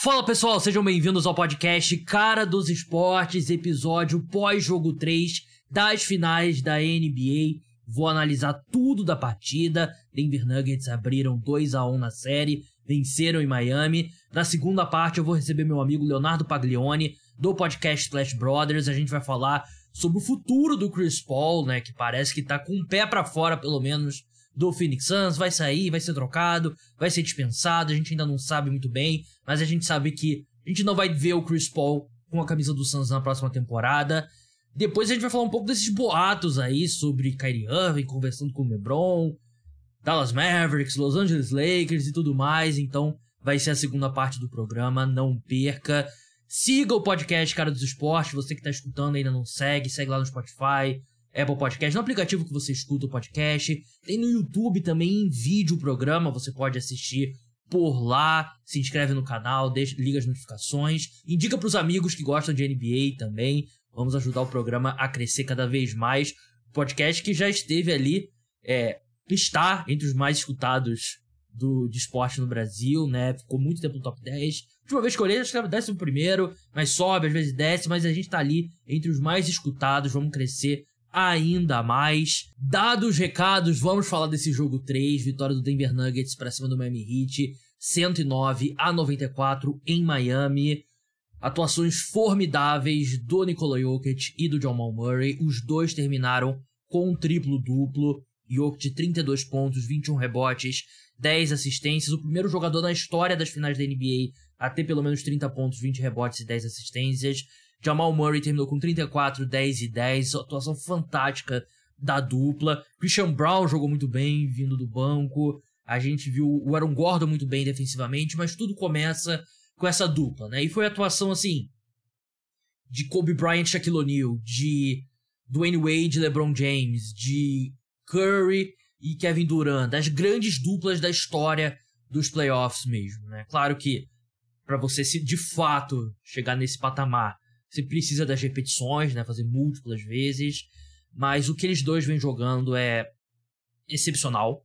Fala pessoal, sejam bem-vindos ao podcast Cara dos Esportes, episódio pós-jogo 3 das finais da NBA. Vou analisar tudo da partida. Denver Nuggets abriram 2 a 1 na série, venceram em Miami. Na segunda parte eu vou receber meu amigo Leonardo Paglione do podcast Splash Brothers. A gente vai falar sobre o futuro do Chris Paul, né, que parece que tá com um pé para fora pelo menos do Phoenix Suns, vai sair, vai ser trocado, vai ser dispensado, a gente ainda não sabe muito bem, mas a gente sabe que a gente não vai ver o Chris Paul com a camisa do Suns na próxima temporada. Depois a gente vai falar um pouco desses boatos aí sobre Kyrie Irving conversando com o LeBron, Dallas Mavericks, Los Angeles Lakers e tudo mais, então vai ser a segunda parte do programa, não perca. Siga o podcast Cara dos Esportes, você que está escutando ainda não segue, segue lá no Spotify, Apple Podcast, no aplicativo que você escuta o podcast. Tem no YouTube também em vídeo o programa, você pode assistir por lá, se inscreve no canal, deixa, liga as notificações, indica para os amigos que gostam de NBA também. Vamos ajudar o programa a crescer cada vez mais. Podcast que já esteve ali, é, está entre os mais escutados do, de esporte no Brasil, né? Ficou muito tempo no top 10. A última vez que eu olhei, acho que era décimo primeiro, mas sobe, às vezes desce, mas a gente tá ali entre os mais escutados, vamos crescer ainda mais. Dados os recados, vamos falar desse jogo 3, vitória do Denver Nuggets para cima do Miami Heat, 109 a 94 em Miami. Atuações formidáveis do Nikola Jokic e do Jamal Murray. Os dois terminaram com um triplo-duplo. Jokic 32 pontos, 21 rebotes, 10 assistências. O primeiro jogador na história das finais da NBA a ter pelo menos 30 pontos, 20 rebotes e 10 assistências. Jamal Murray terminou com 34, 10 e 10, atuação fantástica da dupla. Christian Brown jogou muito bem, vindo do banco. A gente viu o Aaron Gordon muito bem defensivamente, mas tudo começa com essa dupla, né? E foi a atuação, assim, de Kobe Bryant Shaquille O'Neal, de Dwayne Wade LeBron James, de Curry e Kevin Durant, das grandes duplas da história dos playoffs mesmo, né? Claro que para você se de fato chegar nesse patamar, você precisa das repetições, né? Fazer múltiplas vezes. Mas o que eles dois vêm jogando é excepcional.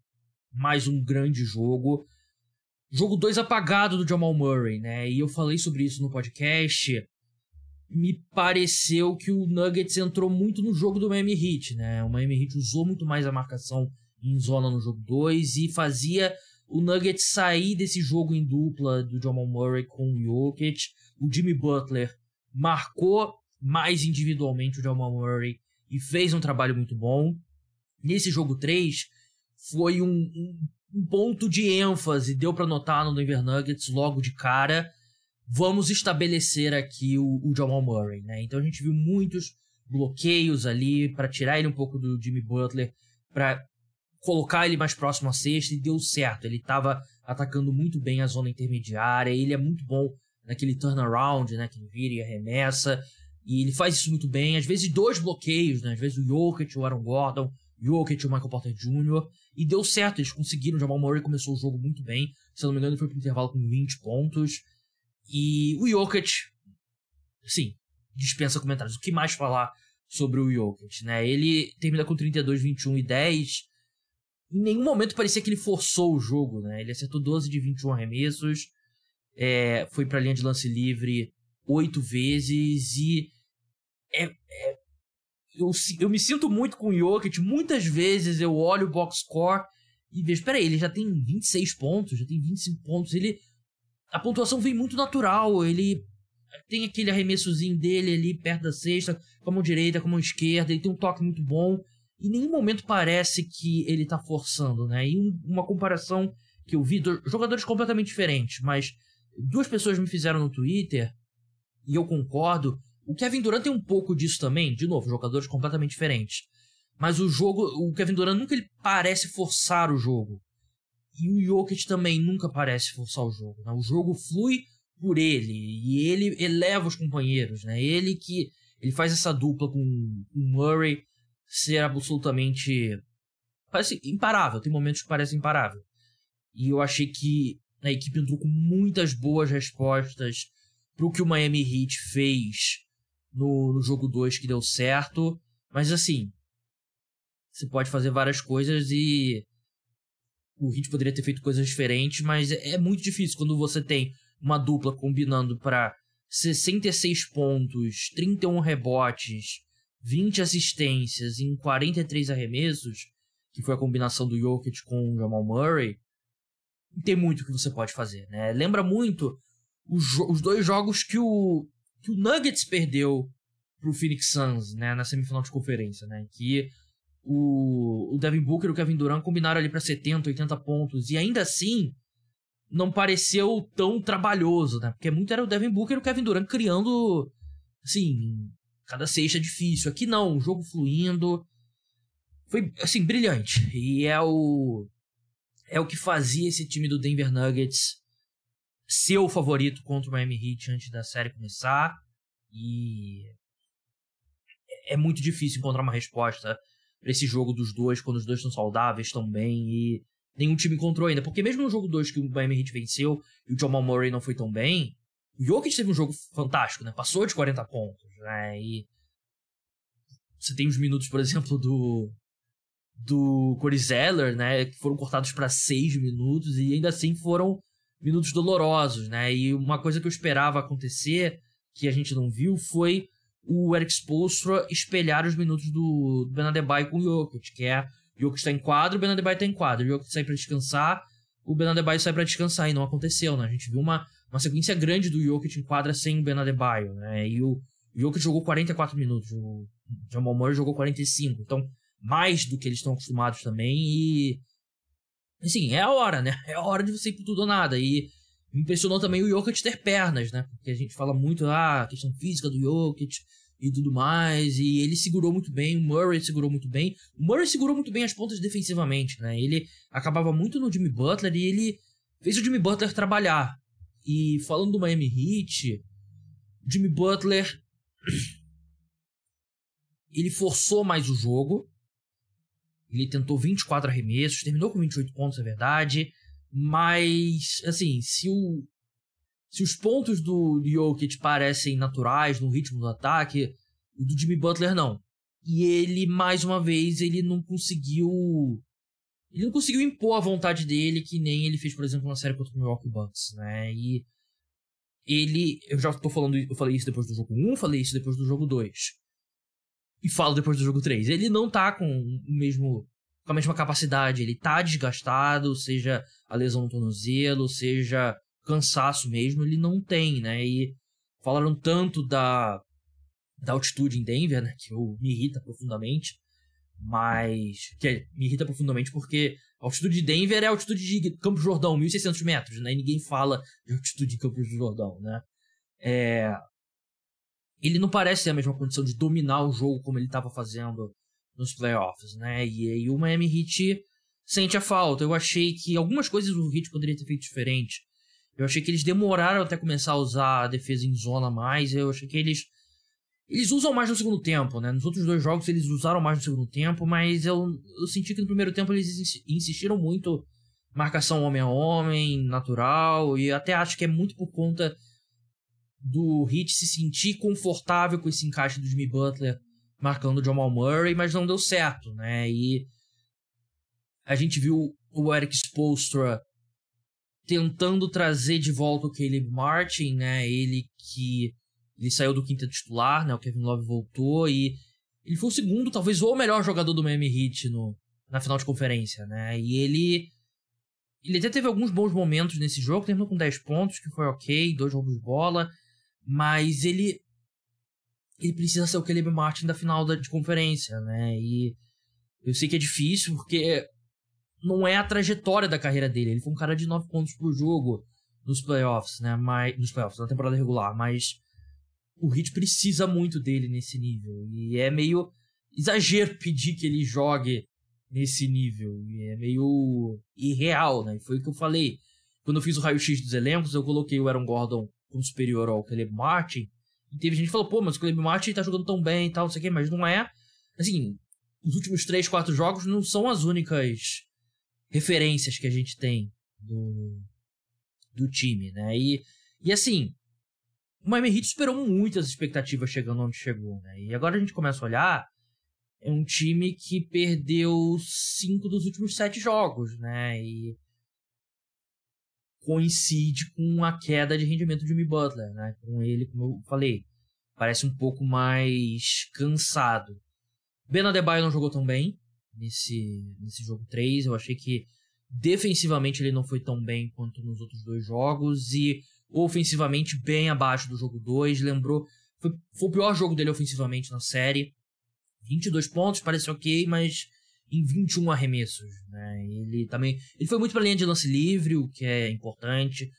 Mais um grande jogo. Jogo 2 apagado do Jamal Murray, né? E eu falei sobre isso no podcast. Me pareceu que o Nuggets entrou muito no jogo do Miami Heat, né? O Miami Heat usou muito mais a marcação em zona no jogo 2 e fazia o Nuggets sair desse jogo em dupla do Jamal Murray com o Jokic. O Jimmy Butler marcou mais individualmente o Jamal Murray e fez um trabalho muito bom. Nesse jogo 3, foi um, um, um ponto de ênfase, deu para notar no Denver Nuggets logo de cara. Vamos estabelecer aqui o, o Jamal Murray, né? Então a gente viu muitos bloqueios ali para tirar ele um pouco do Jimmy Butler, para colocar ele mais próximo à cesta e deu certo. Ele estava atacando muito bem a zona intermediária, ele é muito bom naquele turnaround, né, que vira e arremessa, e ele faz isso muito bem, às vezes dois bloqueios, né, às vezes o Jokic, o Aaron Gordon, o Jokic o Michael Porter Jr., e deu certo, eles conseguiram, o Jamal Murray começou o jogo muito bem, se eu não me engano ele foi pro intervalo com 20 pontos, e o Jokic, sim, dispensa comentários, o que mais falar sobre o Jokic, né, ele termina com 32, 21 e 10, em nenhum momento parecia que ele forçou o jogo, né, ele acertou 12 de 21 arremessos, é, foi para a linha de lance livre oito vezes e é, é, eu, eu me sinto muito com o Jokic. Muitas vezes eu olho o box score e vejo, peraí, ele já tem 26 pontos, já tem 25 pontos. Ele a pontuação vem muito natural. Ele tem aquele arremessozinho dele ali perto da cesta, com a mão direita, com a mão esquerda. Ele tem um toque muito bom. Em nenhum momento parece que ele tá forçando, né? E um, uma comparação que eu vi, jogadores completamente diferentes, mas duas pessoas me fizeram no Twitter, e eu concordo. O Kevin Durant tem um pouco disso também, de novo, jogadores completamente diferentes. Mas o jogo, o Kevin Durant nunca ele parece forçar o jogo. E o Jokic também nunca parece forçar o jogo. Né? O jogo flui por ele e ele eleva os companheiros, né? Ele que ele faz essa dupla com o Murray ser absolutamente parece imparável. Tem momentos que parece imparável. E eu achei que a equipe entrou com muitas boas respostas pro que o Miami Heat fez no, no jogo 2 que deu certo. Mas assim, você pode fazer várias coisas e o Heat poderia ter feito coisas diferentes, mas é, é muito difícil quando você tem uma dupla combinando para 66 pontos, 31 rebotes, 20 assistências em 43 arremessos, que foi a combinação do Jokic com o Jamal Murray, tem muito que você pode fazer, né? Lembra muito os, os dois jogos que o, que o Nuggets perdeu pro Phoenix Suns, né, na semifinal de conferência, né, que o, o Devin Booker e o Kevin Durant combinaram ali para 70, 80 pontos, e ainda assim não pareceu tão trabalhoso, né, porque muito era o Devin Booker e o Kevin Durant criando, assim, cada sexta difícil. Aqui não, o jogo fluindo, foi, assim, brilhante, e é o é o que fazia esse time do Denver Nuggets ser o favorito contra o Miami Heat antes da série começar. E é muito difícil encontrar uma resposta para esse jogo dos dois quando os dois estão saudáveis, estão bem e nenhum time encontrou ainda. Porque mesmo no jogo 2 que o Miami Heat venceu e o Jamal Murray não foi tão bem, o Jokic teve um jogo fantástico, né? Passou de 40 pontos, né? E você tem os minutos, por exemplo, do do Corey Zeller, né, que foram cortados para 6 minutos e ainda assim foram minutos dolorosos, né? E uma coisa que eu esperava acontecer, que a gente não viu, foi o Eric Spoelstra espelhar os minutos do, do Benadebaio com o Jokic, que é o Jokic está em quadro, o Benadebaio está em quadro, o Jokic sai para descansar, o Benadebaio sai para descansar, e não aconteceu, né? A gente viu uma, uma sequência grande do Jokic em quadra sem o Benadebaio, né? E o, o Jokic jogou 44 minutos, o Jamal Murray jogou 45, então mais do que eles estão acostumados também, e assim, é a hora, né? É a hora de você ir por tudo ou nada. E me impressionou também o Jokic ter pernas, né? Porque a gente fala muito, ah, a questão física do Jokic e tudo mais. E ele segurou muito bem, o Murray segurou muito bem. O Murray segurou muito bem as pontas defensivamente, né? Ele acabava muito no Jimmy Butler e ele fez o Jimmy Butler trabalhar. E falando do Miami Heat, Jimmy Butler ele forçou mais o jogo, ele tentou 24 arremessos, terminou com 28 pontos, é verdade. Mas, assim, se o. Se os pontos do, Jokic parecem naturais no ritmo do ataque, o do Jimmy Butler não. E ele, mais uma vez, ele não conseguiu. Ele não conseguiu impor a vontade dele, que nem ele fez, por exemplo, na série contra o Milwaukee Bucks, né? E ele. Eu já tô falando. Eu falei isso depois do jogo 1, falei isso depois do jogo 2 e falo depois do jogo 3. Ele não tá com o mesmo com a mesma capacidade, ele tá desgastado, seja a lesão no tornozelo, seja cansaço mesmo, ele não tem, né? E falaram tanto da da altitude em Denver, né, que eu, me irrita profundamente, mas que é, me irrita profundamente porque a altitude de Denver é a altitude de Campos Jordão, 1600 metros, né? E ninguém fala de altitude de Campos Jordão, né? É, ele não parece ter a mesma condição de dominar o jogo como ele estava fazendo nos playoffs, né? E aí o Miami Heat sente a falta. Eu achei que algumas coisas o Heat poderia ter feito diferente. Eu achei que eles demoraram até começar a usar a defesa em zona mais. Eu achei que eles eles usam mais no segundo tempo, né? Nos outros dois jogos eles usaram mais no segundo tempo, mas eu, eu senti que no primeiro tempo eles insistiram muito marcação homem a homem, natural, e até acho que é muito por conta do Hit se sentir confortável com esse encaixe do Jimmy Butler marcando o Jamal Murray, mas não deu certo, né? E a gente viu o Eric Spoelstra tentando trazer de volta o Caleb Martin, né? Ele que ele saiu do quinto titular, né? O Kevin Love voltou e ele foi o segundo, talvez o melhor jogador do Miami Heat no, na final de conferência, né? E ele ele até teve alguns bons momentos nesse jogo, terminou com 10 pontos, que foi ok, dois roubos de bola, mas ele ele precisa ser o Caleb Martin da final da, de conferência, né? E eu sei que é difícil porque não é a trajetória da carreira dele. Ele foi um cara de 9 pontos por jogo nos playoffs, né? Mas, nos playoffs, na temporada regular, mas o Heat precisa muito dele nesse nível. E é meio exagero pedir que ele jogue nesse nível. E é meio irreal, né? Foi o que eu falei. Quando eu fiz o raio-x dos elencos, eu coloquei o Aaron Gordon como superior ao Caleb Martin. E teve gente que falou, pô, mas o Caleb Martin tá jogando tão bem e tal, não sei o quê, mas não é. Assim, os últimos 3, 4 jogos não são as únicas referências que a gente tem do, do time, né? E, e assim, o Miami Heat superou muitas expectativas chegando onde chegou, né? E agora a gente começa a olhar, é um time que perdeu cinco dos últimos sete jogos, né? E coincide com a queda de rendimento de Jimmy Butler, né? Com ele, como eu falei, parece um pouco mais cansado. Ben Adebayo não jogou tão bem nesse, nesse jogo 3. Eu achei que defensivamente ele não foi tão bem quanto nos outros dois jogos e ofensivamente bem abaixo do jogo 2. Lembrou, foi, foi o pior jogo dele ofensivamente na série. 22 pontos, parece ok, mas em 21 arremessos. Né? Ele também ele foi muito para linha de lance livre, o que é importante.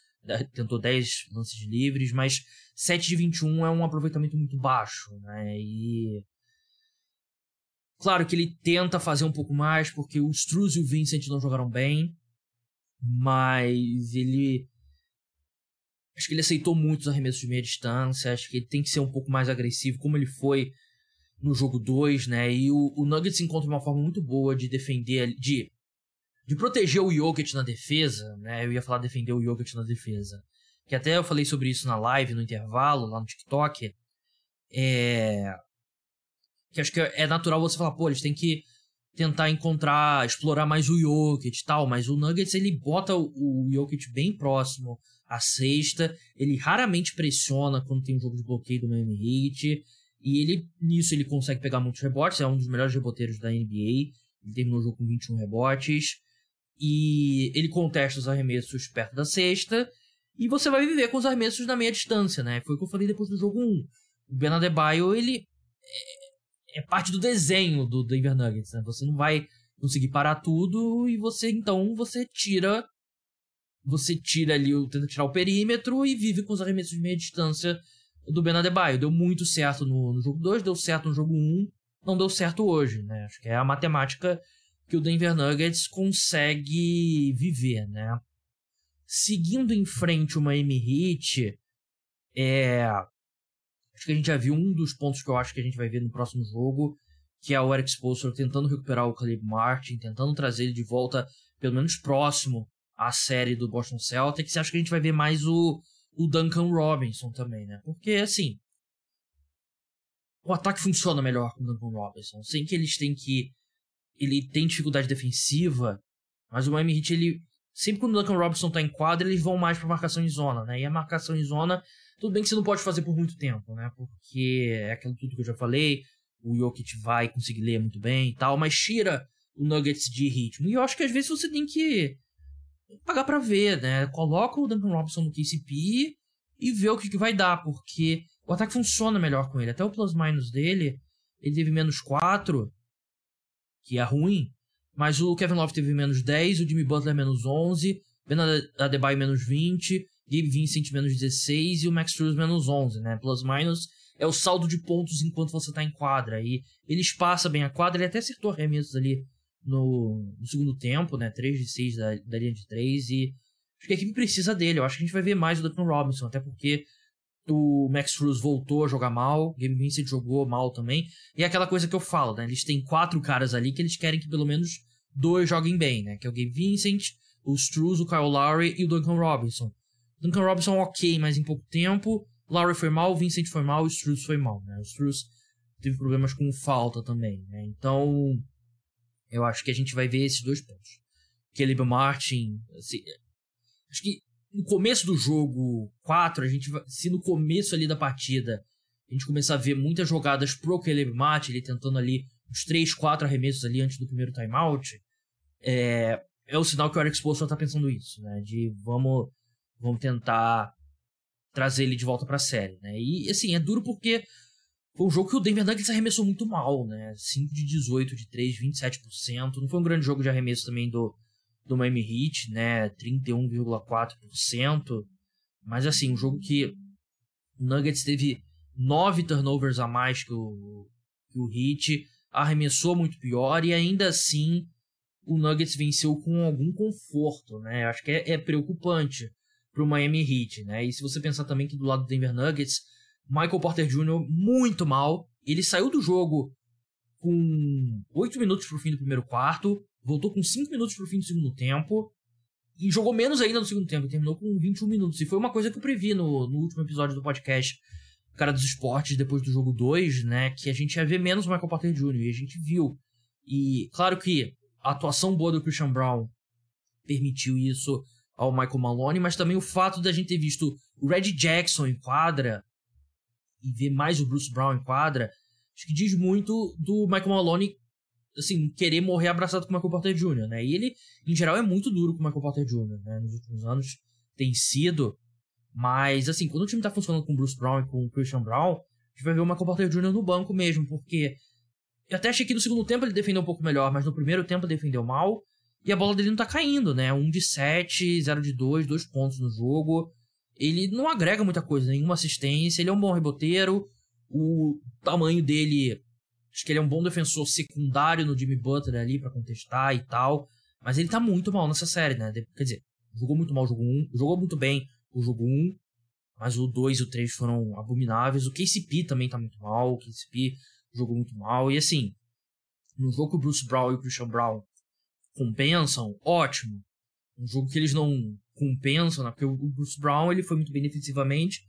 Tentou 10 lances livres, mas 7 de 21 é um aproveitamento muito baixo. Né? E Claro que ele tenta fazer um pouco mais, porque o Struz e o Vincent não jogaram bem, mas ele. Acho que ele aceitou muito os arremessos de meia distância, acho que ele tem que ser um pouco mais agressivo, como ele foi no jogo 2, né? E o, o Nuggets encontra uma forma muito boa de defender, de, de proteger o Jokic na defesa, né? Eu ia falar defender o Jokic na defesa. Que até eu falei sobre isso na live, no intervalo, lá no TikTok. É, que acho que é natural você falar, pô, eles têm que tentar encontrar, explorar mais o Jokic e tal, mas o Nuggets ele bota o Jokic bem próximo à sexta, ele raramente pressiona quando tem um jogo de bloqueio do Miami Heat, e ele nisso ele consegue pegar muitos rebotes, é um dos melhores reboteiros da NBA, ele terminou o jogo com 21 rebotes, e ele contesta os arremessos perto da sexta, e você vai viver com os arremessos na meia distância, né? Foi o que eu falei depois do jogo 1. O Ben Adebayo, ele é parte do desenho do Denver Nuggets, né? Você não vai conseguir parar tudo e você então você tira você tira ali, tenta tirar o perímetro e vive com os arremessos de meia distância do Ben Adebayo. Deu muito certo no, no jogo 2, deu certo no jogo 1, um, não deu certo hoje, né? Acho que é a matemática que o Denver Nuggets consegue viver, né? Seguindo em frente o Miami Heat, é, Acho que a gente já viu um dos pontos que eu acho que a gente vai ver no próximo jogo, que é o Eric Spoelstra tentando recuperar o Caleb Martin, tentando trazer ele de volta, pelo menos próximo à série do Boston Celtics. Acho que a gente vai ver mais o, o Duncan Robinson também, né? Porque, assim, o ataque funciona melhor com o Duncan Robinson. Sem que eles têm que... Ele tem dificuldade defensiva, mas o Miami Heat, ele... Sempre quando o Duncan Robinson tá em quadra, eles vão mais pra marcação em zona, né? E a marcação em zona tudo bem que você não pode fazer por muito tempo, né? Porque é aquilo tudo que eu já falei. O Jokic vai conseguir ler muito bem e tal, mas tira o Nuggets de ritmo. E eu acho que às vezes você tem que pagar para ver, né? Coloca o Duncan Robinson no KCP e vê o que, que vai dar, porque o ataque funciona melhor com ele. Até o plus-minus dele, ele teve menos 4, que é ruim, mas o Kevin Love teve menos 10, o Jimmy Butler menos 11, Ben Adebayo menos 20, Gabe Vincent menos 16 e o Max Struz menos 11, né? Plus minus é o saldo de pontos enquanto você tá em quadra. E ele espaça bem a quadra, ele até acertou arremessos ali no, no segundo tempo, né? 3 de 6 da, da linha de 3 e acho que a equipe precisa dele. Eu acho que a gente vai ver mais o Duncan Robinson, até porque o Max Cruz voltou a jogar mal, o Gabe Vincent jogou mal também. E é aquela coisa que eu falo, né? Eles têm quatro caras ali que eles querem que pelo menos dois joguem bem, né? Que é o Gabe Vincent, o Struz, o Kyle Lowry e o Duncan Robinson. Duncan Robinson ok, mas em pouco tempo. Lowry foi mal, Vincent foi mal, o Struz foi mal, né? O Struz teve problemas com falta também, né? Então, eu acho que a gente vai ver esses dois pontos. Caleb Martin, assim, acho que no começo do jogo 4, a gente vai, se no começo ali da partida a gente começar a ver muitas jogadas pro Caleb Martin, ele tentando ali uns 3, 4 arremessos ali antes do primeiro timeout, é, é o sinal que o Eric Spoelstra tá pensando isso, né? De vamos vão tentar trazer ele de volta para a série, né? E assim, é duro porque foi um jogo que o Denver Nuggets arremessou muito mal, né? 5 de 18 de 3, 27%. Não foi um grande jogo de arremesso também do, do Miami Heat, né? 31,4%. Mas assim, um jogo que o Nuggets teve 9 turnovers a mais que o, que o Heat, arremessou muito pior e ainda assim o Nuggets venceu com algum conforto, né? Acho que é, é preocupante para o Miami Heat, né? E se você pensar também que do lado do Denver Nuggets, Michael Porter Jr. muito mal, ele saiu do jogo com 8 minutos pro fim do primeiro quarto, voltou com 5 minutos pro fim do segundo tempo e jogou menos ainda no segundo tempo, terminou com 21 minutos. E foi uma coisa que eu previ no, no último episódio do podcast Cara dos Esportes, depois do jogo 2, né? Que a gente ia ver menos o Michael Porter Jr. e a gente viu. E claro que a atuação boa do Christian Brown permitiu isso ao Michael Maloney, mas também o fato da gente ter visto o Red Jackson em quadra e ver mais o Bruce Brown em quadra, acho que diz muito do Michael Maloney, assim, querer morrer abraçado com o Michael Porter Jr., né? E ele, em geral, é muito duro com o Michael Porter Jr., né? Nos últimos anos tem sido, mas, assim, quando o time tá funcionando com o Bruce Brown e com o Christian Brown, a gente vai ver o Michael Porter Jr. no banco mesmo, porque eu até achei que no segundo tempo ele defendeu um pouco melhor, mas no primeiro tempo defendeu mal. E a bola dele não tá caindo, né? Um de 7, 0 de 2, dois pontos no jogo. Ele não agrega muita coisa, nenhuma assistência. Ele é um bom reboteiro. O tamanho dele. Acho que ele é um bom defensor secundário no Jimmy Butler ali para contestar e tal. Mas ele tá muito mal nessa série, né? Quer dizer, jogou muito mal o jogo 1, jogou muito bem o jogo 1, mas o 2 e o 3 foram abomináveis. O KCP também tá muito mal. O KCP jogou muito mal. E assim, no jogo que o Bruce Brown e o Christian Brown compensam, ótimo. Um jogo que eles não compensam, né? Porque o Bruce Brown ele foi muito bem defensivamente,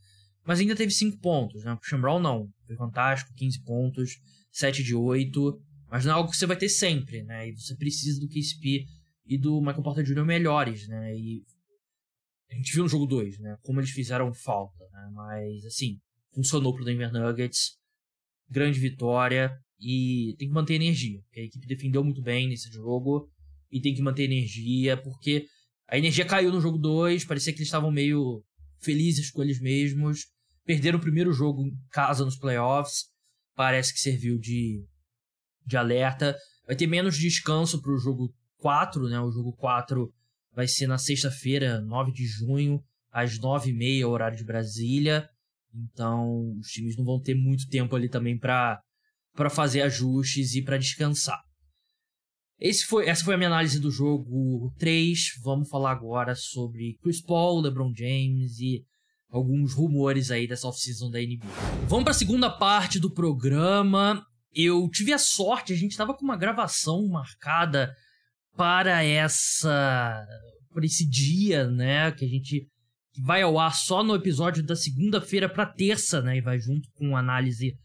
mas ainda teve 5 pontos, né? O Christian Brown não. Foi fantástico, 15 pontos, 7 de 8. Mas não é algo que você vai ter sempre, né? E você precisa do KCP e do Michael Porter Jr. melhores, né? E a gente viu no jogo 2, né? Como eles fizeram falta, né? Mas, assim, funcionou pro Denver Nuggets grande vitória e tem que manter energia. A equipe defendeu muito bem nesse jogo e tem que manter energia, porque a energia caiu no jogo 2, parecia que eles estavam meio felizes com eles mesmos. Perderam o primeiro jogo em casa nos playoffs, parece que serviu de, de alerta. Vai ter menos descanso para o jogo 4, né? O jogo 4 vai ser na sexta-feira, 9 de junho, às 9h30, horário de Brasília. Então, os times não vão ter muito tempo ali também para fazer ajustes e para descansar. Esse foi, essa foi a minha análise do jogo 3. Vamos falar agora sobre Chris Paul, LeBron James e alguns rumores aí dessa off-season da NBA. Vamos para a segunda parte do programa. Eu tive a sorte, a gente estava com uma gravação marcada para essa para esse dia, né, que a gente vai ao ar só no episódio da segunda-feira para terça, né? E vai junto com análise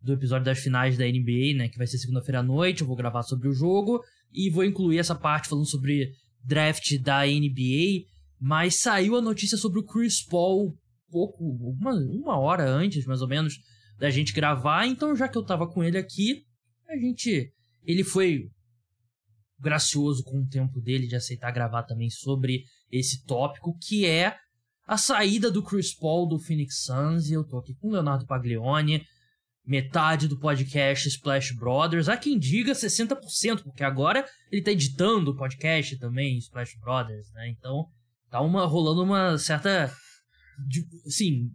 do episódio das finais da NBA, né? Que vai ser segunda-feira à noite. Eu vou gravar sobre o jogo e vou incluir essa parte falando sobre draft da NBA. Mas saiu a notícia sobre o Chris Paul pouco, uma, uma hora antes, mais ou menos, da gente gravar. Então, já que eu tava com ele aqui, a gente. Ele foi gracioso com o tempo dele de aceitar gravar também sobre esse tópico, que é a saída do Chris Paul do Phoenix Suns, e eu tô aqui com o Leonardo Paglione, metade do podcast Splash Brothers, há quem diga 60%, porque agora ele tá editando o podcast também, Splash Brothers, né? Então, tá uma, rolando uma certa. Assim,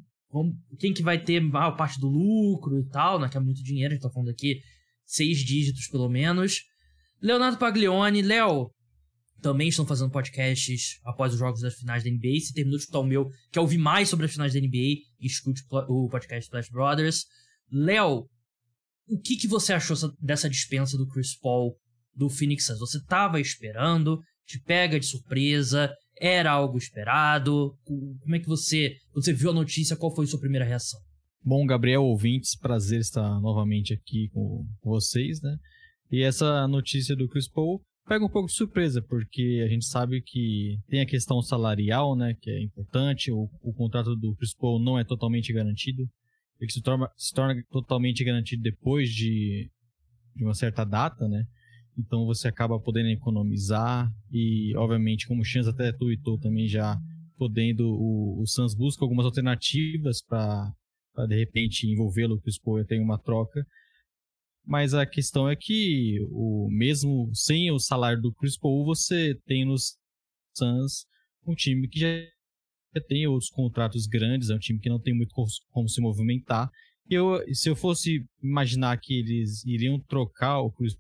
quem que vai ter maior parte do lucro e tal, né? Que é muito dinheiro, a gente tá falando aqui seis dígitos pelo menos. Leonardo Paglione, Léo, também estão fazendo podcasts após os jogos das finais da NBA. Se terminou de escutar o meu, quer ouvir mais sobre as finais da NBA, escute o podcast Flash Brothers. Léo, o que, que você achou dessa dispensa do Chris Paul do Phoenix Suns? Você estava esperando? Te pega de surpresa? Era algo esperado? Como é que você, você viu a notícia? Qual foi a sua primeira reação? Bom, Gabriel, ouvintes, prazer estar novamente aqui com vocês, né? E essa notícia do Chris Paul pega um pouco de surpresa, porque a gente sabe que tem a questão salarial, né, que é importante, o, o contrato do Chris Paul não é totalmente garantido, ele se torna, se torna totalmente garantido depois de, de uma certa data, né, então você acaba podendo economizar e, obviamente, como o Chance até tweetou também já, podendo, o, o busca algumas alternativas para de repente envolvê-lo, o Chris Paul tem uma troca, mas a questão é que, o mesmo sem o salário do Chris Paul, você tem nos Suns um time que já tem outros contratos grandes, é um time que não tem muito como se movimentar. Eu, se eu fosse imaginar que eles iriam trocar o Chris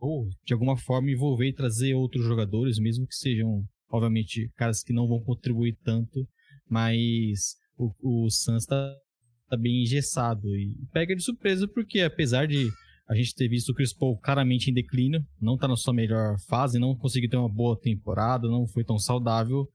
ou de alguma forma envolver e trazer outros jogadores, mesmo que sejam, obviamente, caras que não vão contribuir tanto, mas o, o Suns está tá bem engessado. E pega de surpresa porque, apesar de a gente ter visto o Chris Paul claramente em declínio, não tá na sua melhor fase, não conseguiu ter uma boa temporada, não foi tão saudável,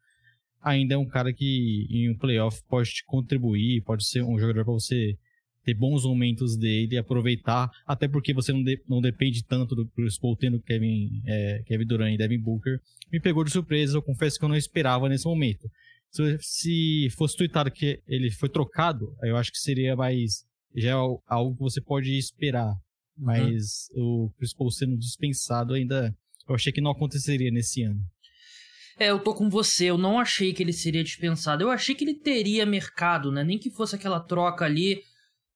ainda é um cara que em um playoff pode te contribuir, pode ser um jogador para você ter bons momentos dele, aproveitar, até porque você não, de, não depende tanto do Chris Paul tendo Kevin, é, Kevin Durant e Devin Booker. Me pegou de surpresa, eu confesso que eu não esperava nesse momento. Se, se fosse tweetado que ele foi trocado, eu acho que seria mais. Já é algo que você pode esperar. Uhum. Mas o Chris Paul sendo dispensado ainda. Eu achei que não aconteceria nesse ano. É, eu tô com você. Eu não achei que ele seria dispensado. Eu achei que ele teria mercado, né? Nem que fosse aquela troca ali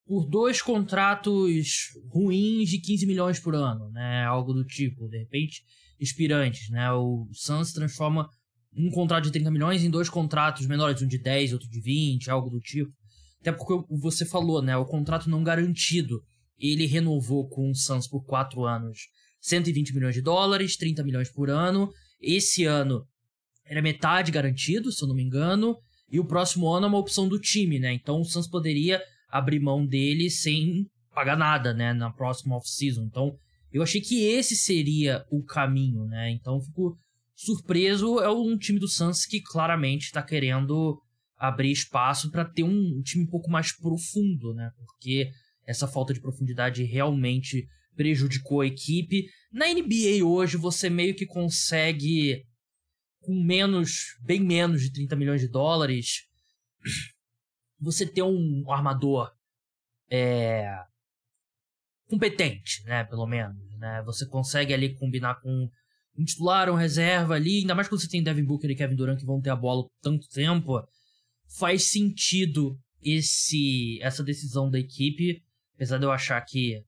por dois contratos ruins de 15 milhões por ano, né? Algo do tipo, de repente, expirantes, né? O Suns transforma um contrato de 30 milhões em dois contratos menores, um de 10, outro de 20, algo do tipo. Até porque você falou, né? O contrato não garantido. Ele renovou com o Suns por quatro anos 120 milhões de dólares, 30 milhões por ano. Esse ano era metade garantido, se eu não me engano. E o próximo ano é uma opção do time, né? Então o Suns poderia abrir mão dele sem pagar nada, né, na próxima off-season. Então, eu achei que esse seria o caminho, né? Então, fico surpreso. É um time do Suns que claramente está querendo abrir espaço para ter um time um pouco mais profundo, né? Porque essa falta de profundidade realmente prejudicou a equipe. Na NBA hoje você meio que consegue com menos, bem menos de 30 milhões de dólares, você ter um armador é, competente, né? Pelo menos, né? Você consegue ali combinar com um titular, um reserva ali, ainda mais quando você tem Devin Booker e Kevin Durant que vão ter a bola tanto tempo, faz sentido esse essa decisão da equipe, apesar de eu achar que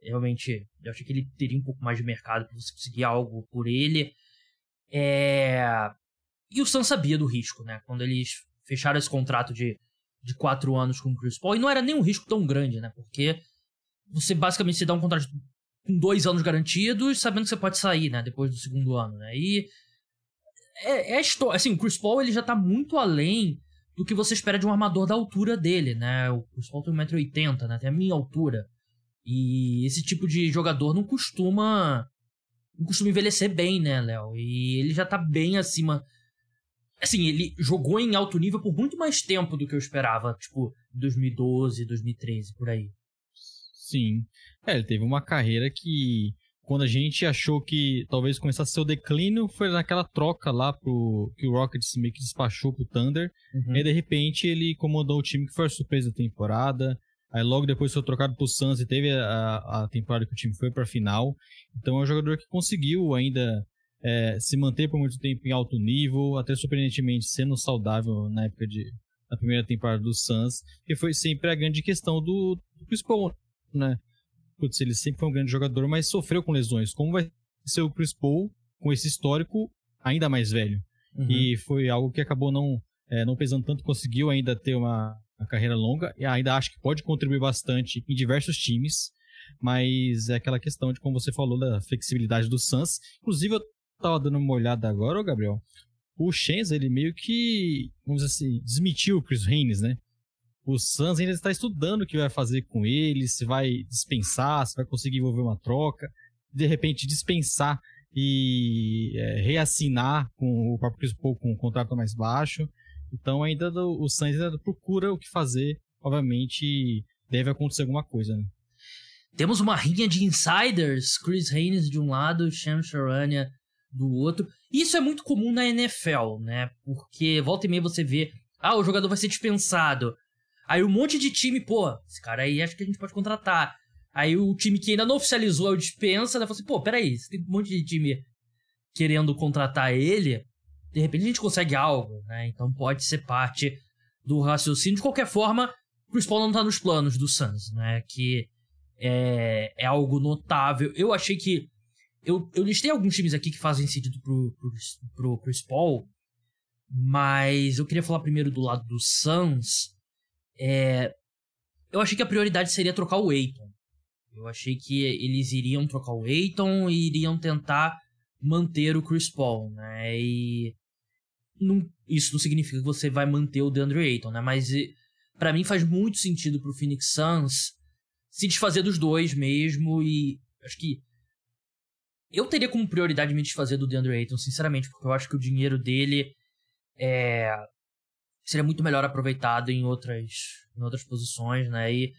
realmente eu achei que ele teria um pouco mais de mercado para você conseguir algo por ele. É... E o Sam sabia do risco, né? Quando eles fecharam esse contrato de de quatro anos com o Chris Paul. E não era nem um risco tão grande, né? Porque você basicamente se dá um contrato com dois anos garantidos, sabendo que você pode sair, né? Depois do segundo ano, né? E é, é história. Assim, o Chris Paul ele já tá muito além do que você espera de um armador da altura dele, né? O Paul tem 1,80m, né? Tem a minha altura. E esse tipo de jogador não costuma. Não costuma envelhecer bem, né, Léo? E ele já tá bem acima Assim, ele jogou em alto nível por muito mais tempo do que eu esperava, tipo, 2012, 2013, por aí. Sim. É, ele teve uma carreira que, quando a gente achou que talvez começasse seu declínio, foi naquela troca lá pro que o Rockets meio que despachou pro Thunder. Uhum. E de repente ele comandou o time que foi a surpresa da temporada. Aí logo depois foi trocado pro Suns e teve a, a temporada que o time foi pra final. Então é um jogador que conseguiu ainda é, se manter por muito tempo em alto nível, até surpreendentemente sendo saudável na época de na primeira temporada do Suns, que foi sempre a grande questão do, do Chris Paul, né? Putz, ele sempre foi um grande jogador, mas sofreu com lesões. Como vai ser o Chris Paul com esse histórico ainda mais velho? Uhum. E foi algo que acabou não, é, não pesando tanto, conseguiu ainda ter uma, uma carreira longa e ainda acho que pode contribuir bastante em diversos times mas é aquela questão de como você falou da flexibilidade do Suns. Inclusive, eu tava dando uma olhada agora, ô Gabriel, o Shenz, ele meio que, vamos dizer assim, desmitiu o Chris Haynes, né? O Suns ainda está estudando o que vai fazer com ele, se vai dispensar, se vai conseguir envolver uma troca, de repente dispensar e é, reassinar com o próprio Chris Paul com um contrato mais baixo. Então ainda do, o Suns ainda procura o que fazer. Obviamente deve acontecer alguma coisa, né? Temos uma rinha de insiders, Chris Haynes de um lado, Shams Charania do outro. Isso é muito comum na NFL, né? Porque volta e meia você vê, ah, o jogador vai ser dispensado. Aí um monte de time, pô, esse cara aí acho que a gente pode contratar. Aí o time que ainda não oficializou a dispensa, né, fala assim, pô, peraí, você tem um monte de time querendo contratar ele, de repente a gente consegue algo, né? Então pode ser parte do raciocínio. De qualquer forma, o Chris Paul não tá nos planos do Suns, né? Que é, é algo notável. Eu achei que eu, eu listei alguns times aqui que fazem sentido pro, pro, pro Chris Paul, mas eu queria falar primeiro do lado do Suns. É, eu achei que a prioridade seria trocar o Aiton. Eu achei que eles iriam trocar o Aiton e iriam tentar manter o Chris Paul, né? E não, isso não significa que você vai manter o DeAndre Ayton, né? Mas para mim faz muito sentido pro Phoenix Suns se desfazer dos dois mesmo e acho que eu teria como prioridade me desfazer do DeAndre Ayton, sinceramente, porque eu acho que o dinheiro dele é, seria muito melhor aproveitado em outras, em outras posições, né? E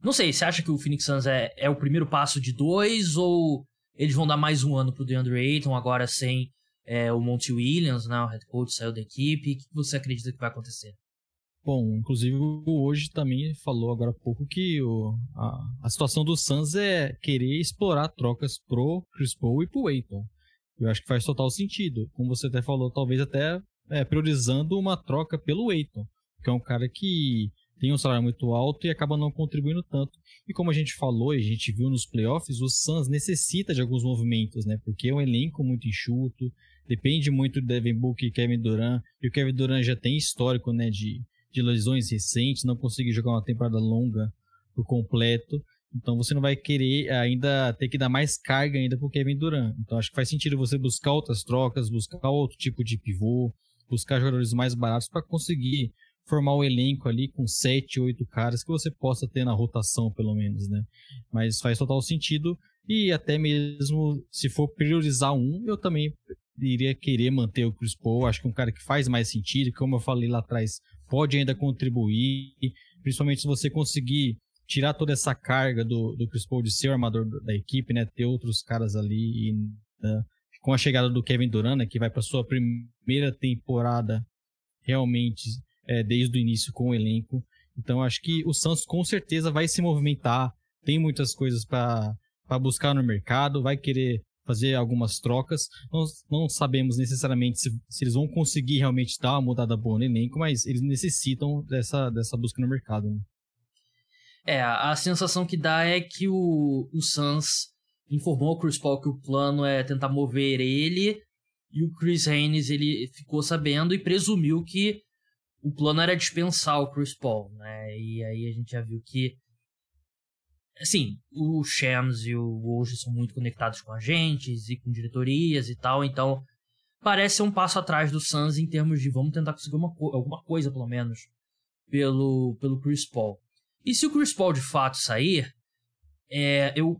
Não sei, você acha que o Phoenix Suns é, é o primeiro passo de dois ou eles vão dar mais um ano pro DeAndre Ayton agora sem é, o Monty Williams, né? O head coach saiu da equipe. O que você acredita que vai acontecer? Bom, inclusive hoje também falou agora há pouco que o, a, a situação do Suns é querer explorar trocas pro Chris Paul e pro Aiton. Eu acho que faz total sentido. Como você até falou, talvez até é, priorizando uma troca pelo Aiton, que é um cara que tem um salário muito alto e acaba não contribuindo tanto. E como a gente falou e a gente viu nos playoffs, o Suns necessita de alguns movimentos, né? Porque é um elenco muito enxuto, depende muito do Devin Booker e Kevin Durant, e o Kevin Durant já tem histórico, né, de de lesões recentes, não conseguir jogar uma temporada longa por completo. Então você não vai querer ainda ter que dar mais carga ainda pro Kevin Durant. Então acho que faz sentido você buscar outras trocas, buscar outro tipo de pivô, buscar jogadores mais baratos para conseguir formar o um elenco ali com sete, oito caras que você possa ter na rotação pelo menos, né? Mas faz total sentido e até mesmo se for priorizar um, eu também iria querer manter o Chris Paul. Acho que é um cara que faz mais sentido, como eu falei lá atrás, pode ainda contribuir, principalmente se você conseguir tirar toda essa carga do, do Chris Paul de ser o armador da equipe, né? Ter outros caras ali e, né? Com a chegada do Kevin Durant, né, que vai para sua primeira temporada realmente é, desde o início com o elenco. Então acho que o Santos com certeza vai se movimentar, tem muitas coisas para buscar no mercado, vai querer fazer algumas trocas. Nós não sabemos necessariamente se, se, eles vão conseguir realmente dar uma mudada boa no elenco, mas eles necessitam dessa, dessa busca no mercado. Né? É, a sensação que dá é que o, o Suns informou ao Chris Paul que o plano é tentar mover ele, e o Chris Haynes ele ficou sabendo e presumiu que o plano era dispensar o Chris Paul, né? E aí a gente já viu que assim, o Shams e o Woj são muito conectados com agentes e com diretorias e tal, então parece um passo atrás do Suns em termos de vamos tentar conseguir uma alguma coisa, pelo menos, pelo, pelo Chris Paul. E se o Chris Paul de fato sair, é, eu.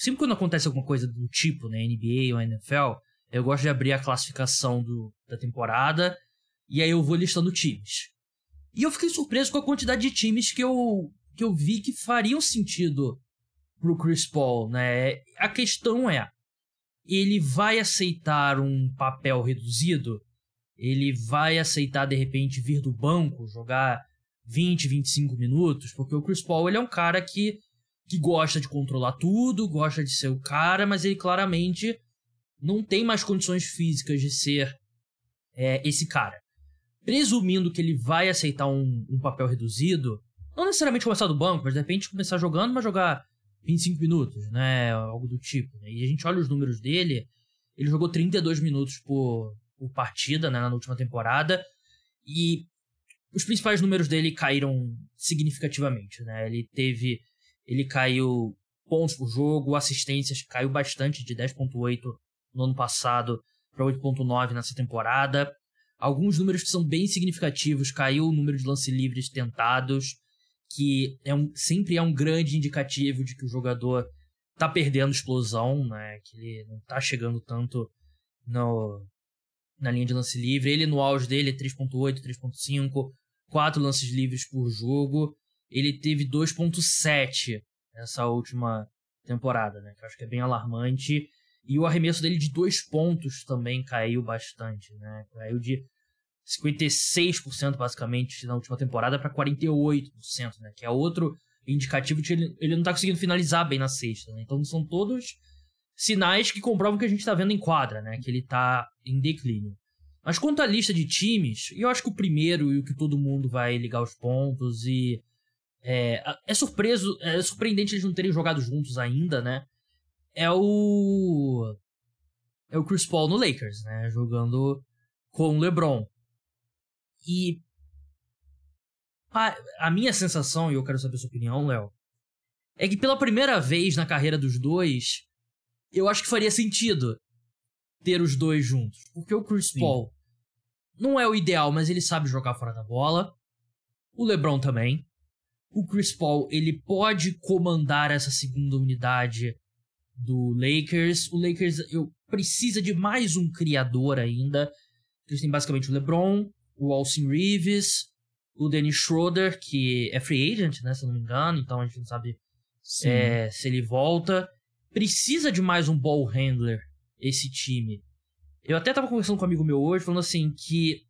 Sempre quando acontece alguma coisa do tipo, né, NBA ou NFL, eu gosto de abrir a classificação do, da temporada e aí eu vou listando times. E eu fiquei surpreso com a quantidade de times que eu que eu vi que fariam sentido pro Chris Paul, né? A questão é, ele vai aceitar um papel reduzido? Ele vai aceitar de repente vir do banco, jogar 20, 25 minutos? Porque o Chris Paul ele é um cara que que gosta de controlar tudo, gosta de ser o cara, mas ele claramente não tem mais condições físicas de ser é, esse cara. Presumindo que ele vai aceitar um, um papel reduzido, não necessariamente começar do banco, mas de repente começar jogando, mas jogar 25 minutos, né? Algo do tipo. Né? E a gente olha os números dele, ele jogou 32 minutos por, por partida né, na última temporada, e os principais números dele caíram significativamente, né? Ele teve. Ele caiu pontos por jogo, assistências caiu bastante de 10.8 no ano passado para 8.9 nessa temporada. Alguns números que são bem significativos, caiu o número de lance livres tentados, que é um, sempre é um grande indicativo de que o jogador tá perdendo explosão, né? Que ele não tá chegando tanto no, na linha de lance livre. Ele no auge dele é 3.8, 3.5, 4 lances livres por jogo. Ele teve 2.7 nessa última temporada, né? Que eu acho que é bem alarmante. E o arremesso dele de dois pontos também caiu bastante, né? Caiu de 56% basicamente na última temporada para 48%, né? Que é outro indicativo de ele, ele não está conseguindo finalizar bem na sexta, né? Então são todos sinais que comprovam que a gente está vendo em quadra, né? Que ele está em declínio. Mas quanto à lista de times, eu acho que o primeiro e o que todo mundo vai ligar os pontos e é, é surpreso, é surpreendente eles não terem jogado juntos ainda, né? É o é o Chris Paul no Lakers, né? Jogando com o LeBron. E a minha sensação, e eu quero saber a sua opinião, Léo, é que pela primeira vez na carreira dos dois, eu acho que faria sentido ter os dois juntos. Porque o Chris Sim. Paul não é o ideal, mas ele sabe jogar fora da bola. O LeBron também. O Chris Paul, ele pode comandar essa segunda unidade do Lakers. O Lakers eu, precisa de mais um criador ainda. Eles têm basicamente o LeBron, o Austin Reeves, o Dennis Schroeder, que é free agent, né, se não me engano, então a gente não sabe é, se ele volta. Precisa de mais um ball handler esse time. Eu até tava conversando com um amigo meu hoje, falando assim que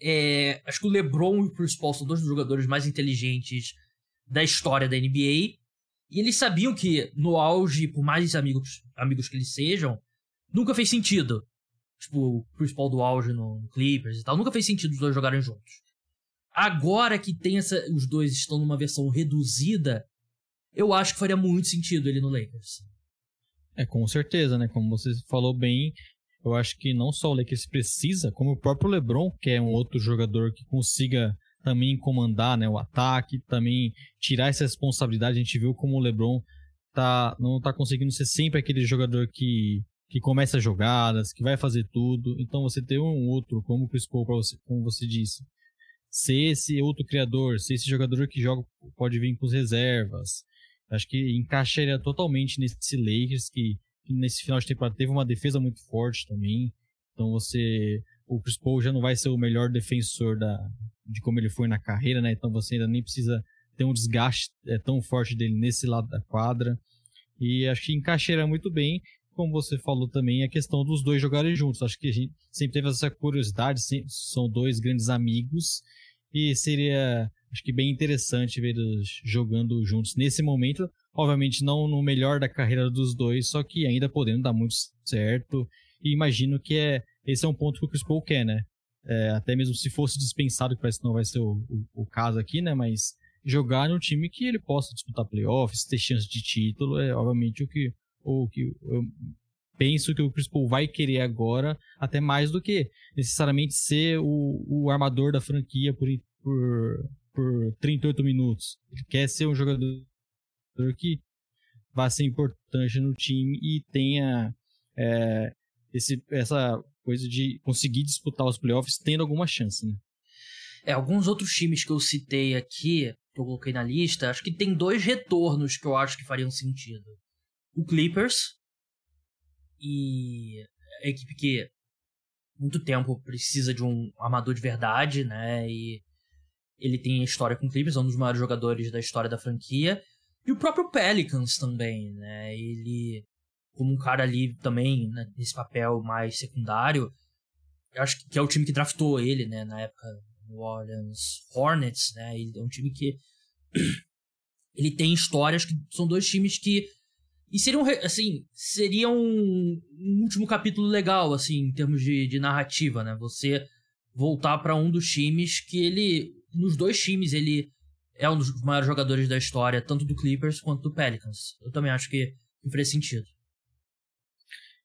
é, acho que o LeBron e o Chris Paul são dois dos jogadores mais inteligentes da história da NBA. E eles sabiam que no auge, por mais amigos, amigos que eles sejam, nunca fez sentido. Tipo, o Chris Paul do auge no Clippers e tal, nunca fez sentido os dois jogarem juntos. Agora que tem essa, os dois estão numa versão reduzida, eu acho que faria muito sentido ele no Lakers. É, com certeza, né? Como você falou bem, eu acho que não só o Lakers precisa, como o próprio LeBron, que é um outro jogador que consiga também comandar né, o ataque, também tirar essa responsabilidade. A gente viu como o LeBron tá, não está conseguindo ser sempre aquele jogador que, que começa jogadas, que vai fazer tudo. Então você ter um outro, como o Chris Paul, você, como você disse, ser esse outro criador, ser esse jogador que joga pode vir com as reservas. Acho que encaixaria totalmente nesse Lakers que, nesse final de temporada teve uma defesa muito forte também. Então você o Chris Paul já não vai ser o melhor defensor da, de como ele foi na carreira, né? Então você ainda nem precisa ter um desgaste é, tão forte dele nesse lado da quadra. E acho que encaixaria muito bem, como você falou também, a questão dos dois jogarem juntos. Acho que a gente sempre teve essa curiosidade, são dois grandes amigos e seria acho que bem interessante eles jogando juntos nesse momento. Obviamente não no melhor da carreira dos dois, só que ainda podendo dar muito certo. E imagino que é esse é um ponto que o Chris Paul quer, né? É, até mesmo se fosse dispensado, que parece que não vai ser o, o, o, caso aqui, né? Mas jogar num time que ele possa disputar playoffs, ter chance de título, é obviamente o que, o que eu penso que o Chris Paul vai querer agora, até mais do que necessariamente ser o, o armador da franquia por, por, por 38 minutos. Ele quer ser um jogador que vá ser importante no time e tenha é, esse, essa coisa de conseguir disputar os playoffs tendo alguma chance, né? É, alguns outros times que eu citei aqui, que eu coloquei na lista, acho que tem dois retornos que eu acho que fariam sentido. O Clippers e a equipe que muito tempo precisa de um armador de verdade, né? E ele tem história com o Clippers, é um dos maiores jogadores da história da franquia. E o próprio Pelicans também, né? Ele como um cara ali também, né, nesse papel mais secundário. Acho que é o time que draftou ele, né, na época New Orleans Hornets, né? Ele é um time que ele tem histórias que são dois times que e seriam assim, seria um, um último capítulo legal assim, em termos de, de narrativa, né? Você voltar para um dos times que ele nos dois times ele é um dos maiores jogadores da história, tanto do Clippers quanto do Pelicans. Eu também acho que, que faria sentido.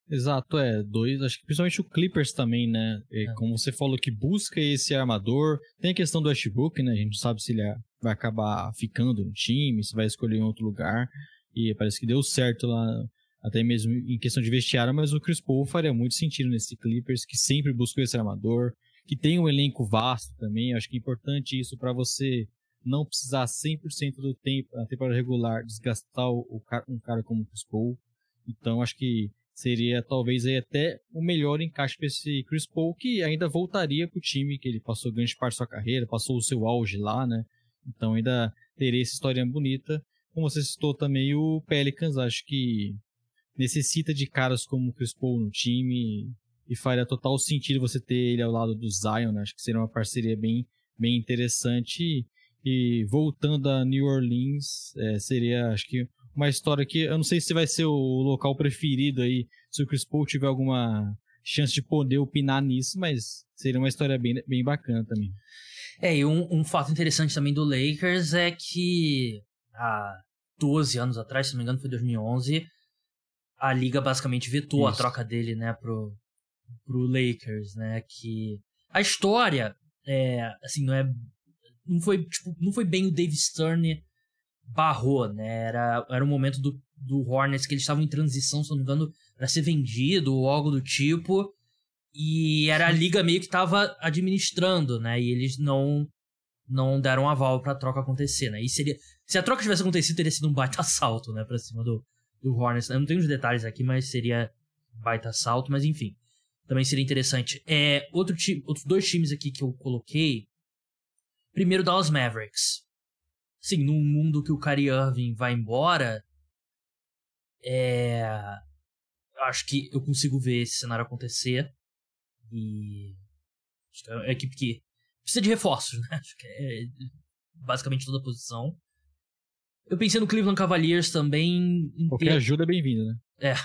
Exato, é. Dois, acho que principalmente o Clippers também, né? É. Como você falou que busca esse armador. Tem a questão do Westbrook, né? A gente não sabe se ele vai acabar ficando no time, se vai escolher em outro lugar. E parece que deu certo lá, até mesmo em questão de vestiário, mas o Chris Paul faria muito sentido nesse Clippers, que sempre buscou esse armador, que tem um elenco vasto também. Acho que é importante isso para você não precisar 100% do tempo, na temporada regular, desgastar o, um cara como o Chris Paul. Então, acho que seria talvez aí até o melhor encaixe para esse Chris Paul, que ainda voltaria para o time, que ele passou grande parte da sua carreira, passou o seu auge lá, né? Então ainda teria essa história bonita. Como você citou também o Pelicans, acho que necessita de caras como o Chris Paul no time e faria total sentido você ter ele ao lado do Zion, né? Acho que seria uma parceria bem, bem interessante. E voltando a New Orleans, é, seria, acho que, uma história que eu não sei se vai ser o local preferido aí, se o Chris Paul tiver alguma chance de poder opinar nisso, mas seria uma história bem, bem bacana também. É, e um, um fato interessante também do Lakers é que há 12 anos atrás, se não me engano foi 2011, a liga basicamente vetou Isso. a troca dele, né, pro, pro Lakers, né, que a história é, assim, não é não foi, tipo, não foi bem o Dave Stern barrou, né? Era, era um momento do, do Hornets que eles estavam em transição, se não me engano, para ser vendido ou algo do tipo. E era a liga meio que estava administrando, né? E eles não não deram aval para a troca acontecer, né? E seria se a troca tivesse acontecido teria sido um baita assalto, né, para cima do do Hornets. Eu não tenho os detalhes aqui, mas seria baita assalto, mas enfim. Também seria interessante. É, outro time, outros dois times aqui que eu coloquei Primeiro, Dallas Mavericks. Sim, num mundo que o Kyrie Irving vai embora, é... acho que eu consigo ver esse cenário acontecer. E acho que é uma equipe que precisa de reforços, né? Acho que é basicamente toda a posição. Eu pensei no Cleveland Cavaliers também. Qualquer ter... ajuda é bem-vinda, né? É.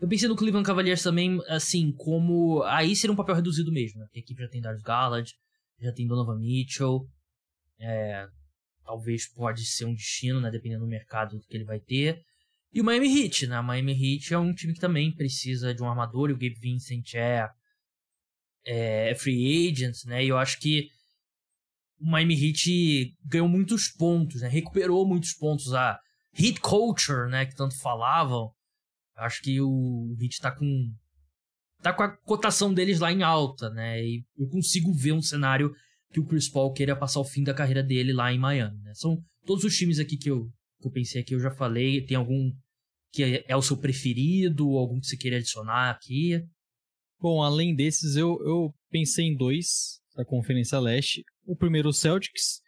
Eu pensei no Cleveland Cavaliers também, assim, como. Aí seria um papel reduzido mesmo, né? A equipe já tem Darius Garland, já tem Donovan Mitchell. É, talvez pode ser um destino, né? Dependendo do mercado que ele vai ter. E o Miami Heat, né? O Miami Heat é um time que também precisa de um armador e o Gabe Vincent é, é free agent, né? E eu acho que o Miami Heat ganhou muitos pontos, né? Recuperou muitos pontos. A Heat Culture, né? Que tanto falavam. Acho que o Heat tá com tá com a cotação deles lá em alta, né? E eu consigo ver um cenário que o Chris Paul queira passar o fim da carreira dele lá em Miami, né? São todos os times aqui que eu, que eu pensei aqui, eu já falei. Tem algum que é, é o seu preferido, algum que você queira adicionar aqui? Bom, além desses, eu, eu pensei em dois da Conferência Leste. O primeiro, o Celtics,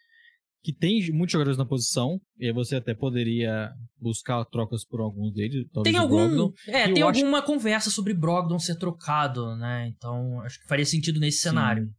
que tem muitos jogadores na posição, e aí você até poderia buscar trocas por alguns deles. Tem algum, é, tem alguma acho... conversa sobre Brogdon ser trocado, né? Então acho que faria sentido nesse Sim. cenário.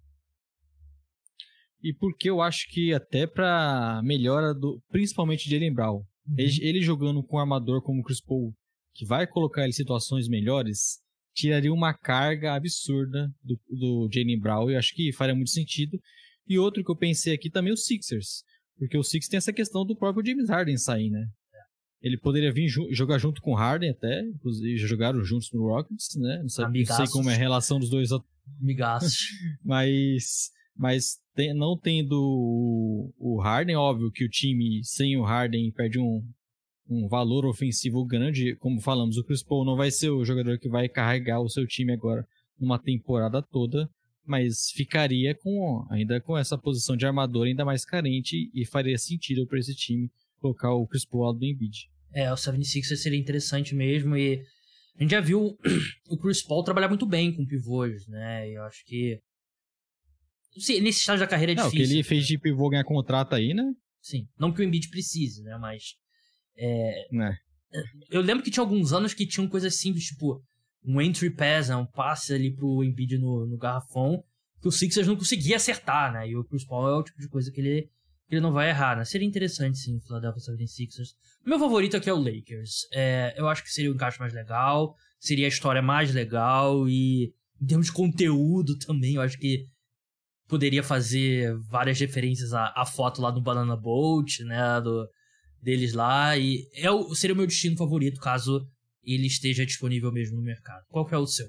E porque eu acho que até para melhora do, principalmente de Jalen Brown, uhum. ele, ele, jogando com um armador como o Chris Paul, que vai colocar ele em situações melhores, tiraria uma carga absurda do, do Jalen Brown. Eu acho que faria muito sentido. E outro que eu pensei aqui também, o Sixers. Porque o Sixers tem essa questão do próprio James Harden sair, né? Ele poderia vir ju jogar junto com o Harden até, inclusive já jogaram juntos no Rockets, né? Não, sei, não sei como é a relação dos dois. Amigaços. mas mas tem, não tendo o, o Harden, óbvio que o time sem o Harden perde um, um valor ofensivo grande. Como falamos, o Chris Paul não vai ser o jogador que vai carregar o seu time agora numa temporada toda mas ficaria com ainda com essa posição de armador ainda mais carente e faria sentido para esse time colocar o Chris Paul do Embiid. É, o 76 seria interessante mesmo e a gente já viu o Chris Paul trabalhar muito bem com pivôs, né? E eu acho que Sim, nesse estágio da carreira é difícil. Não, que ele fez de pivô ganhar contrato aí, né? Sim, não que o Embiid precise, né? Mas é... é. Eu lembro que tinha alguns anos que tinham coisas simples, tipo um entry pass, né, um passe ali pro Embiid no, no garrafão, que o Sixers não conseguia acertar, né? E o Chris Paul é o tipo de coisa que ele, que ele não vai errar, né? Seria interessante, sim, o Philadelphia 76ers. O meu favorito aqui é o Lakers. É, eu acho que seria o encaixe mais legal, seria a história mais legal e em termos de conteúdo também, eu acho que poderia fazer várias referências à, à foto lá do Banana Boat, né? Do, deles lá. E é o, seria o meu destino favorito caso ele esteja disponível mesmo no mercado. Qual que é o seu?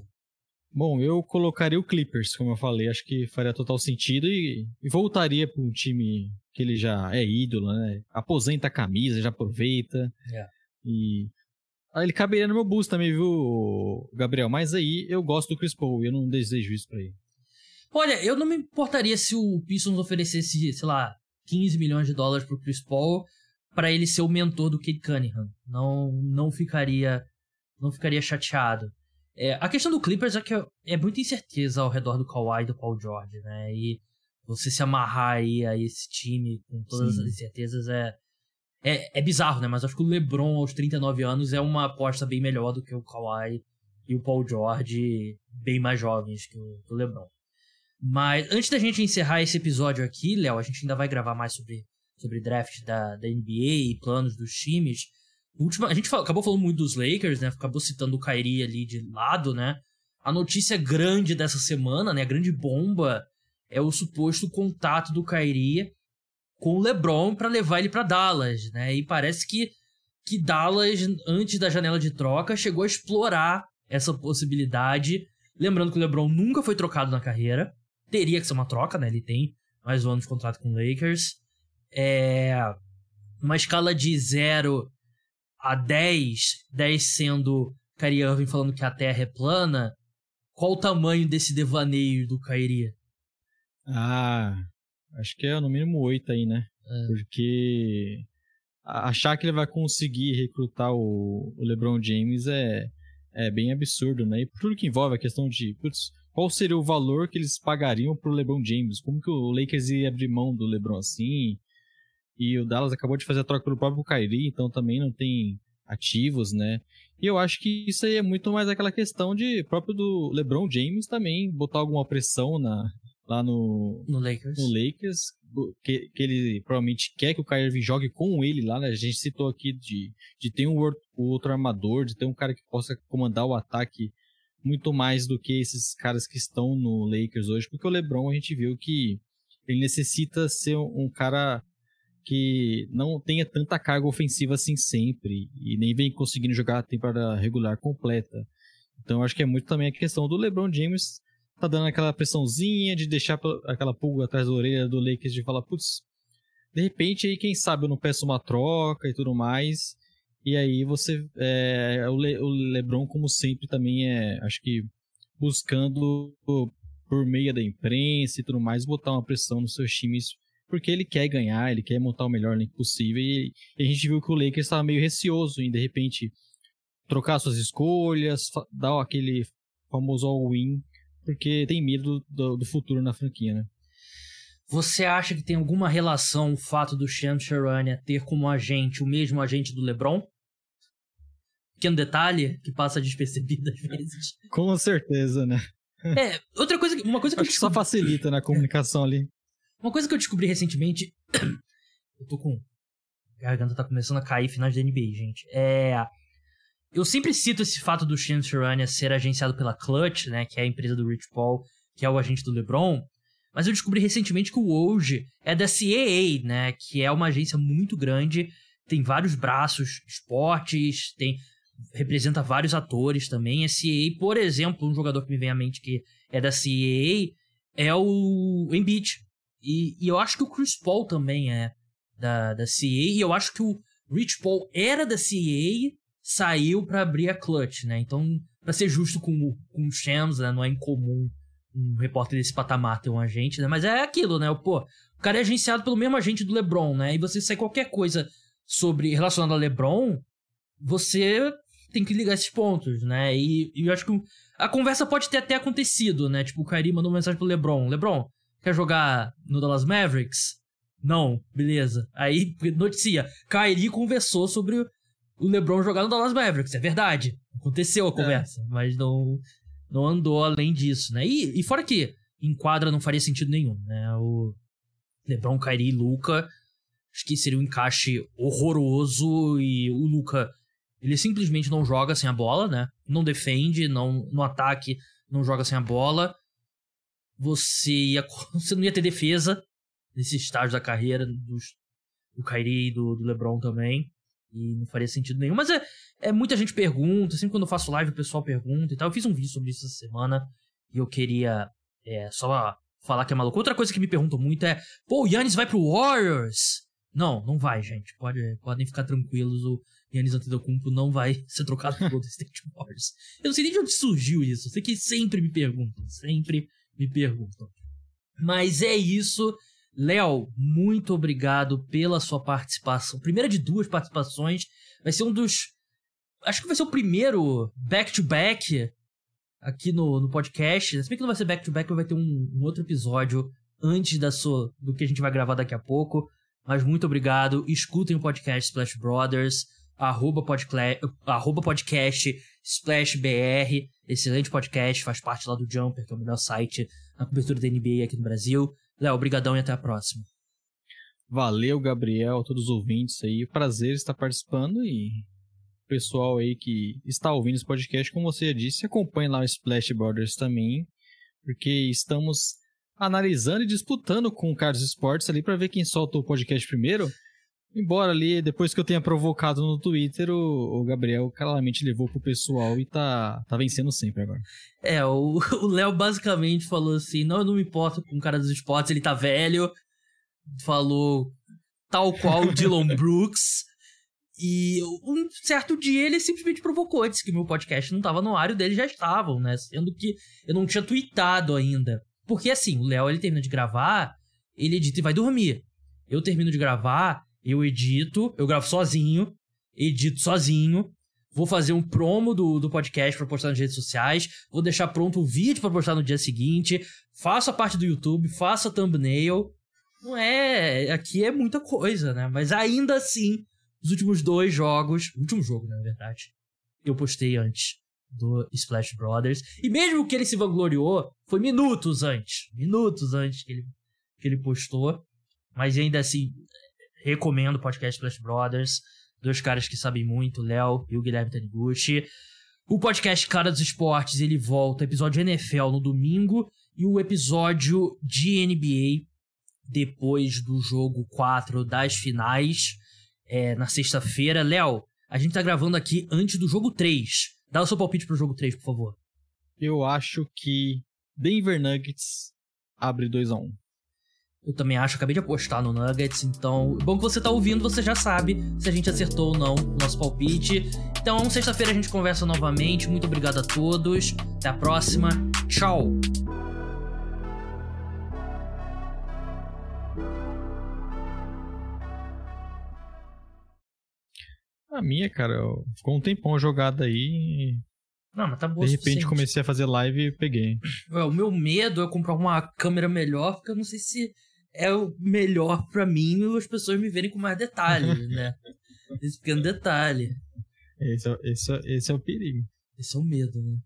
Bom, eu colocaria o Clippers, como eu falei, acho que faria total sentido e, e voltaria para um time que ele já é ídolo, né? Aposenta a camisa, já aproveita. É. E ah, ele caberia no meu boost também, viu, Gabriel? Mas aí eu gosto do Chris Paul e eu não desejo isso para ele. Olha, eu não me importaria se o Pistons oferecesse, sei lá, 15 milhões de dólares pro Chris Paul para ele ser o mentor do Kate Cunningham. Não, não ficaria não ficaria chateado. É, a questão do Clippers é que é muita incerteza ao redor do Kawhi e do Paul George, né? E você se amarrar aí a esse time com todas Sim. as incertezas é, é, é bizarro, né? Mas acho que o LeBron aos 39 anos é uma aposta bem melhor do que o Kawhi e o Paul George bem mais jovens que o, que o LeBron. Mas antes da gente encerrar esse episódio aqui, Léo, a gente ainda vai gravar mais sobre, sobre draft da, da NBA e planos dos times. Última, a gente fala, acabou falando muito dos Lakers, né? Acabou citando o Kyrie ali de lado, né? A notícia grande dessa semana, né? A grande bomba é o suposto contato do Kyrie com o LeBron para levar ele para Dallas, né? E parece que que Dallas antes da janela de troca chegou a explorar essa possibilidade, lembrando que o LeBron nunca foi trocado na carreira, teria que ser uma troca, né? Ele tem mais um ano de contrato com o Lakers. É uma escala de zero a 10, 10 sendo Kyrie Irving falando que a Terra é plana, qual o tamanho desse devaneio do Kyrie? Ah, acho que é no mínimo 8 aí, né? É. Porque achar que ele vai conseguir recrutar o, LeBron James é, é bem absurdo, né? E por tudo que envolve a questão de, putz, qual seria o valor que eles pagariam pro LeBron James? Como que o Lakers ia abrir mão do LeBron assim? E o Dallas acabou de fazer a troca pelo próprio Kyrie, então também não tem ativos, né? E eu acho que isso aí é muito mais aquela questão de próprio do LeBron James também botar alguma pressão na, lá no, no Lakers. No Lakers que, que ele provavelmente quer que o Kyrie jogue com ele lá, né? A gente citou aqui de, de ter um outro armador, de ter um cara que possa comandar o ataque muito mais do que esses caras que estão no Lakers hoje, porque o LeBron a gente viu que ele necessita ser um cara que não tenha tanta carga ofensiva assim sempre e nem vem conseguindo jogar a temporada regular completa. Então acho que é muito também a questão do LeBron James tá dando aquela pressãozinha de deixar aquela pulga atrás da orelha do Lakers de falar, putz, de repente aí quem sabe eu não peço uma troca e tudo mais. E aí você é, o, Le, o LeBron como sempre também é, acho que buscando por meio da imprensa e tudo mais botar uma pressão nos seus times porque ele quer ganhar, ele quer montar o melhor elenco possível e, e, a gente viu que o Lakers estava meio receoso em de repente trocar suas escolhas, dar aquele famoso all-in porque tem medo do, do futuro na franquia, né? Você acha que tem alguma relação o fato do Sham Charania ter como agente o mesmo agente do LeBron? Pequeno detalhe que passa despercebido às vezes. Com certeza, né? É, outra coisa, uma coisa que que só facilita na comunicação ali. Uma coisa que eu descobri recentemente, eu tô com a garganta tá começando a cair finais da NBA, gente. É eu sempre cito esse fato do Shin Sharania ser agenciado pela Clutch, né, que é a empresa do Rich Paul, que é o agente do LeBron, mas eu descobri recentemente que o Woj é da CAA, né, que é uma agência muito grande, tem vários braços, esportes, tem representa vários atores também. A CAA, por exemplo, um jogador que me vem à mente que é da CAA é o Embiid. E, e eu acho que o Chris Paul também é da, da CAA, e eu acho que o Rich Paul era da CAA saiu para abrir a Clutch, né? Então, para ser justo com, com o Shams, né? Não é incomum um repórter desse patamar ter um agente, né? Mas é aquilo, né? Pô, o cara é agenciado pelo mesmo agente do LeBron, né? E você sai qualquer coisa sobre relacionado a LeBron, você tem que ligar esses pontos, né? E, e eu acho que a conversa pode ter até acontecido, né? Tipo, o Kyrie mandou uma mensagem pro LeBron. LeBron, quer jogar no Dallas Mavericks? Não, beleza. Aí noticia, Kyrie conversou sobre o LeBron jogar no Dallas Mavericks, é verdade. Aconteceu a é. conversa, é. mas não, não andou além disso, né? E, e fora que em quadra não faria sentido nenhum, né? O LeBron, Kyrie e Luca, acho que seria um encaixe horroroso e o Luca, ele simplesmente não joga sem a bola, né? Não defende, não no ataque não joga sem a bola. Você ia, você não ia ter defesa nesse estágio da carreira dos, do Kyrie e do, do LeBron também. E não faria sentido nenhum. Mas é, é muita gente pergunta, sempre quando eu faço live o pessoal pergunta e tal. Eu fiz um vídeo sobre isso essa semana e eu queria é, só falar que é maluco. Outra coisa que me perguntam muito é: pô, o Yannis vai pro Warriors? Não, não vai, gente. Pode, podem ficar tranquilos. O Yannis Antetokounmpo não vai ser trocado pro Golden State Warriors. Eu não sei nem de onde surgiu isso. Eu sei que sempre me perguntam. Sempre me perguntam. Mas é isso. Léo, muito obrigado pela sua participação. Primeira de duas participações. Vai ser um dos. Acho que vai ser o primeiro back-to-back -back aqui no, no podcast. Se bem que não vai ser back-to-back, -back, vai ter um, um, outro episódio antes da sua, do que a gente vai gravar daqui a pouco. Mas muito obrigado. Escutem o podcast Splash Brothers. Arroba, arroba podcast Splash BR. Excelente podcast, faz parte lá do Jumper, que é o melhor site na cobertura da NBA aqui no Brasil. Léo, obrigadão e até a próxima. Valeu, Gabriel, todos os ouvintes aí. Prazer estar participando e pessoal aí que está ouvindo esse podcast, como você disse, acompanhe lá o Splash Brothers também, porque estamos analisando e disputando com o Carlos Esportes ali para ver quem solta o podcast primeiro. Embora ali, depois que eu tenha provocado no Twitter, o, o Gabriel claramente levou pro pessoal e tá, tá vencendo sempre agora. É, o Léo basicamente falou assim: não, eu não me importo com o cara dos esportes, ele tá velho. Falou tal qual o Dylan Brooks. E um certo dia ele simplesmente provocou, disse que meu podcast não tava no ar e o dele já estavam, né? Sendo que eu não tinha tweetado ainda. Porque assim, o Léo ele termina de gravar, ele edita e vai dormir. Eu termino de gravar, eu edito, eu gravo sozinho, edito sozinho, Vou fazer um promo do, do podcast pra postar nas redes sociais. Vou deixar pronto o vídeo pra postar no dia seguinte. Faço a parte do YouTube, faço a thumbnail. Não é. Aqui é muita coisa, né? Mas ainda assim, os últimos dois jogos. Último jogo, né, na verdade. Eu postei antes do Splash Brothers. E mesmo que ele se vangloriou, foi minutos antes. Minutos antes que ele, que ele postou. Mas ainda assim, recomendo o podcast Splash Brothers. Dois caras que sabem muito, Léo e o Guilherme Taniguchi. O podcast Cara dos Esportes, ele volta, episódio NFL no domingo e o episódio de NBA depois do jogo 4 das finais, é, na sexta-feira. Léo, a gente tá gravando aqui antes do jogo 3. Dá o seu palpite pro jogo 3, por favor. Eu acho que Denver Nuggets abre 2 a 1 eu também acho, acabei de apostar no Nuggets, então, bom que você tá ouvindo, você já sabe se a gente acertou ou não o nosso palpite. Então, sexta-feira a gente conversa novamente. Muito obrigado a todos. Até a próxima. Tchau. A minha, cara, ficou um tempão jogada aí. Não, mas tá boa De repente comecei a fazer live e peguei. O meu medo é comprar uma câmera melhor, porque eu não sei se é o melhor para mim e as pessoas me verem com mais detalhe, né? Esse pequeno detalhe. Esse é, esse, é, esse é o perigo. Esse é o medo, né?